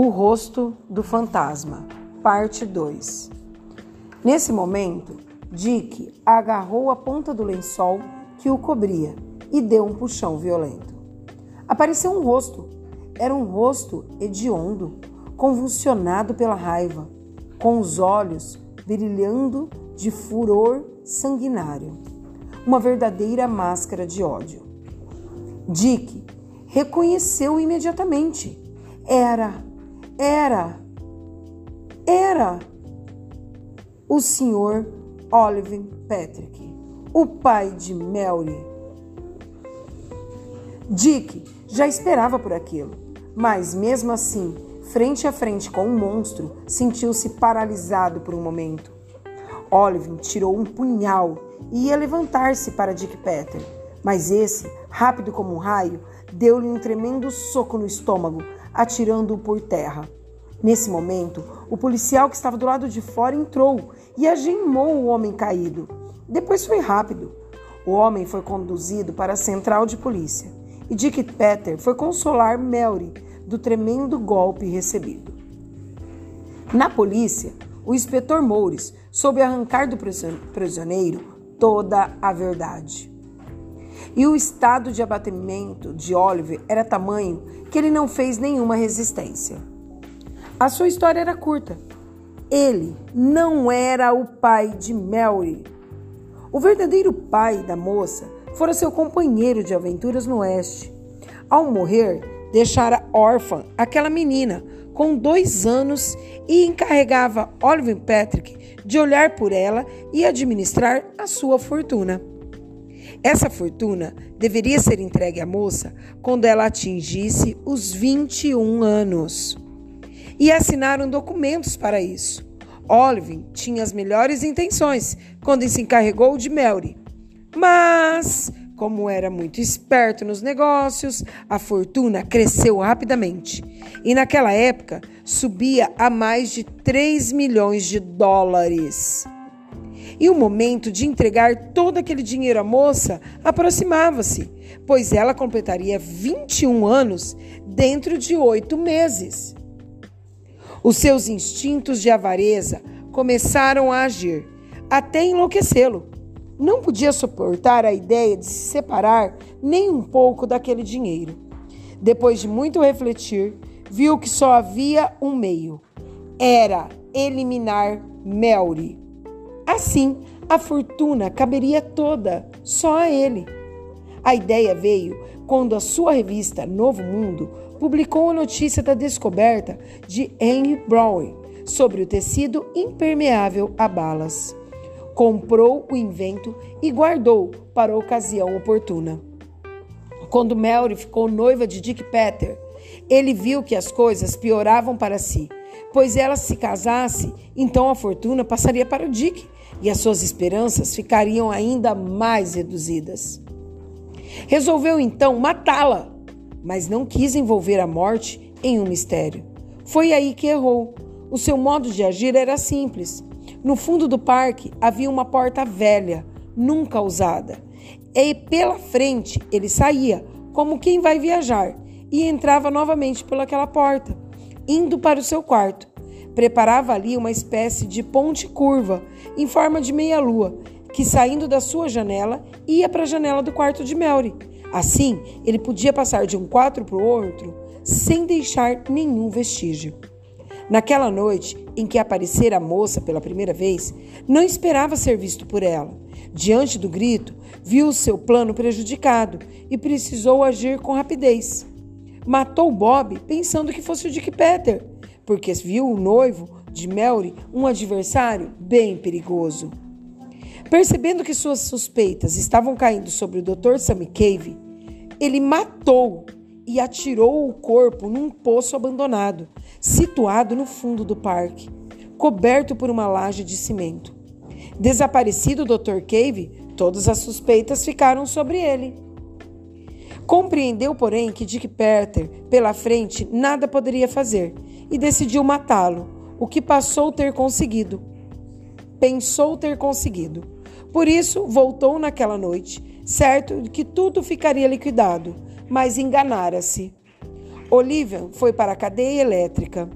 O rosto do fantasma, parte 2. Nesse momento, Dick agarrou a ponta do lençol que o cobria e deu um puxão violento. Apareceu um rosto. Era um rosto hediondo, convulsionado pela raiva, com os olhos brilhando de furor sanguinário. Uma verdadeira máscara de ódio. Dick reconheceu imediatamente. Era era, era o Sr. Oliver Patrick, o pai de Mary. Dick já esperava por aquilo, mas mesmo assim, frente a frente com o um monstro, sentiu-se paralisado por um momento. Oliver tirou um punhal e ia levantar-se para Dick Peter, mas esse, rápido como um raio, deu-lhe um tremendo soco no estômago, atirando-o por terra. Nesse momento, o policial que estava do lado de fora entrou e agemou o homem caído. Depois foi rápido. O homem foi conduzido para a central de polícia e Dick Peter foi consolar Mary do tremendo golpe recebido. Na polícia, o inspetor Moures soube arrancar do prisioneiro toda a verdade. E o estado de abatimento de Oliver era tamanho que ele não fez nenhuma resistência. A sua história era curta. Ele não era o pai de Mary. O verdadeiro pai da moça fora seu companheiro de aventuras no Oeste. Ao morrer, deixara órfã aquela menina com dois anos e encarregava Oliver Patrick de olhar por ela e administrar a sua fortuna. Essa fortuna deveria ser entregue à moça quando ela atingisse os 21 anos. E assinaram documentos para isso. Oliver tinha as melhores intenções quando se encarregou de Mary. Mas, como era muito esperto nos negócios, a fortuna cresceu rapidamente. E naquela época subia a mais de 3 milhões de dólares. E o momento de entregar todo aquele dinheiro à moça aproximava-se, pois ela completaria 21 anos dentro de oito meses. Os seus instintos de avareza começaram a agir, até enlouquecê-lo. Não podia suportar a ideia de se separar nem um pouco daquele dinheiro. Depois de muito refletir, viu que só havia um meio: era eliminar Melry. Assim, a fortuna caberia toda só a ele. A ideia veio quando a sua revista Novo Mundo publicou a notícia da descoberta de Henry Brown sobre o tecido impermeável a balas. Comprou o invento e guardou para a ocasião oportuna. Quando Mary ficou noiva de Dick Peter, ele viu que as coisas pioravam para si, pois ela se casasse, então a fortuna passaria para o Dick e as suas esperanças ficariam ainda mais reduzidas. Resolveu então matá-la, mas não quis envolver a morte em um mistério. Foi aí que errou. O seu modo de agir era simples. No fundo do parque havia uma porta velha, nunca usada. E pela frente ele saía, como quem vai viajar, e entrava novamente pelaquela porta, indo para o seu quarto. Preparava ali uma espécie de ponte curva, em forma de meia-lua, que saindo da sua janela ia para a janela do quarto de Melry. Assim, ele podia passar de um quarto para o outro sem deixar nenhum vestígio. Naquela noite em que aparecera a moça pela primeira vez, não esperava ser visto por ela. Diante do grito, viu seu plano prejudicado e precisou agir com rapidez. Matou Bob pensando que fosse o Dick Peter, porque viu o noivo de Melry um adversário bem perigoso. Percebendo que suas suspeitas estavam caindo sobre o Dr. Sammy Cave, ele matou e atirou o corpo num poço abandonado, situado no fundo do parque, coberto por uma laje de cimento. Desaparecido o Dr. Cave, todas as suspeitas ficaram sobre ele. Compreendeu, porém, que Dick Peter, pela frente, nada poderia fazer e decidiu matá-lo, o que passou ter conseguido. Pensou ter conseguido. Por isso, voltou naquela noite, certo de que tudo ficaria liquidado, mas enganara-se. Olivia foi para a cadeia elétrica.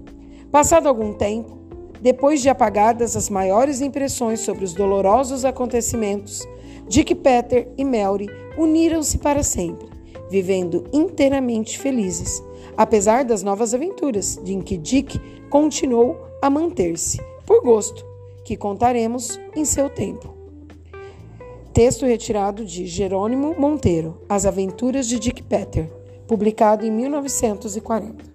Passado algum tempo, depois de apagadas as maiores impressões sobre os dolorosos acontecimentos, Dick Peter e Melry uniram-se para sempre, vivendo inteiramente felizes, apesar das novas aventuras de que Dick continuou a manter-se, por gosto, que contaremos em seu tempo. Texto retirado de Jerônimo Monteiro, As Aventuras de Dick Peter, publicado em 1940.